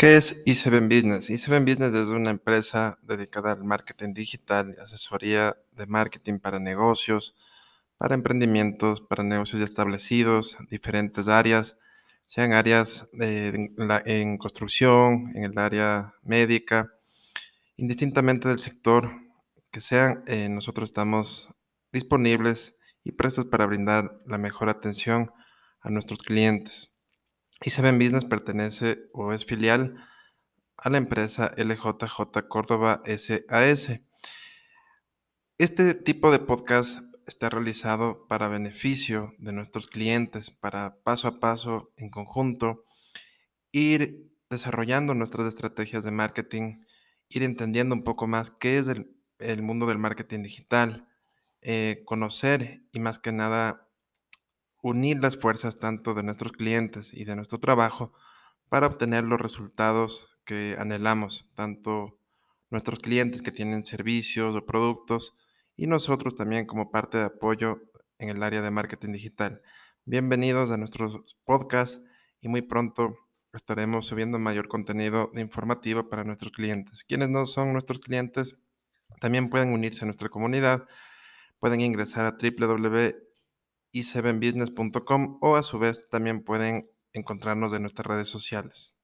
¿Qué es i7 Business? i7 Business es una empresa dedicada al marketing digital asesoría de marketing para negocios, para emprendimientos, para negocios establecidos, diferentes áreas, sean áreas en, en, construcción, en el área médica, indistintamente del sector que sean, eh, nosotros estamos disponibles y prestos para brindar la mejor atención a nuestros clientes y Business pertenece o es filial a la empresa LJJ Córdoba SAS. Este tipo de podcast está realizado para beneficio de nuestros clientes, para paso a paso, en conjunto, ir desarrollando nuestras estrategias de marketing, ir entendiendo un poco más qué es el, mundo del marketing digital, eh, conocer y más que nada unir las fuerzas tanto de nuestros clientes y de nuestro trabajo para obtener los resultados que anhelamos, tanto nuestros clientes que tienen servicios o productos y nosotros también como parte de apoyo en el área de marketing digital. Bienvenidos a nuestros podcasts y muy pronto estaremos subiendo mayor contenido informativo para nuestros clientes. Quienes no son nuestros clientes también pueden unirse a nuestra comunidad, pueden ingresar a www y 7business.com o a su vez también pueden encontrarnos en nuestras redes sociales.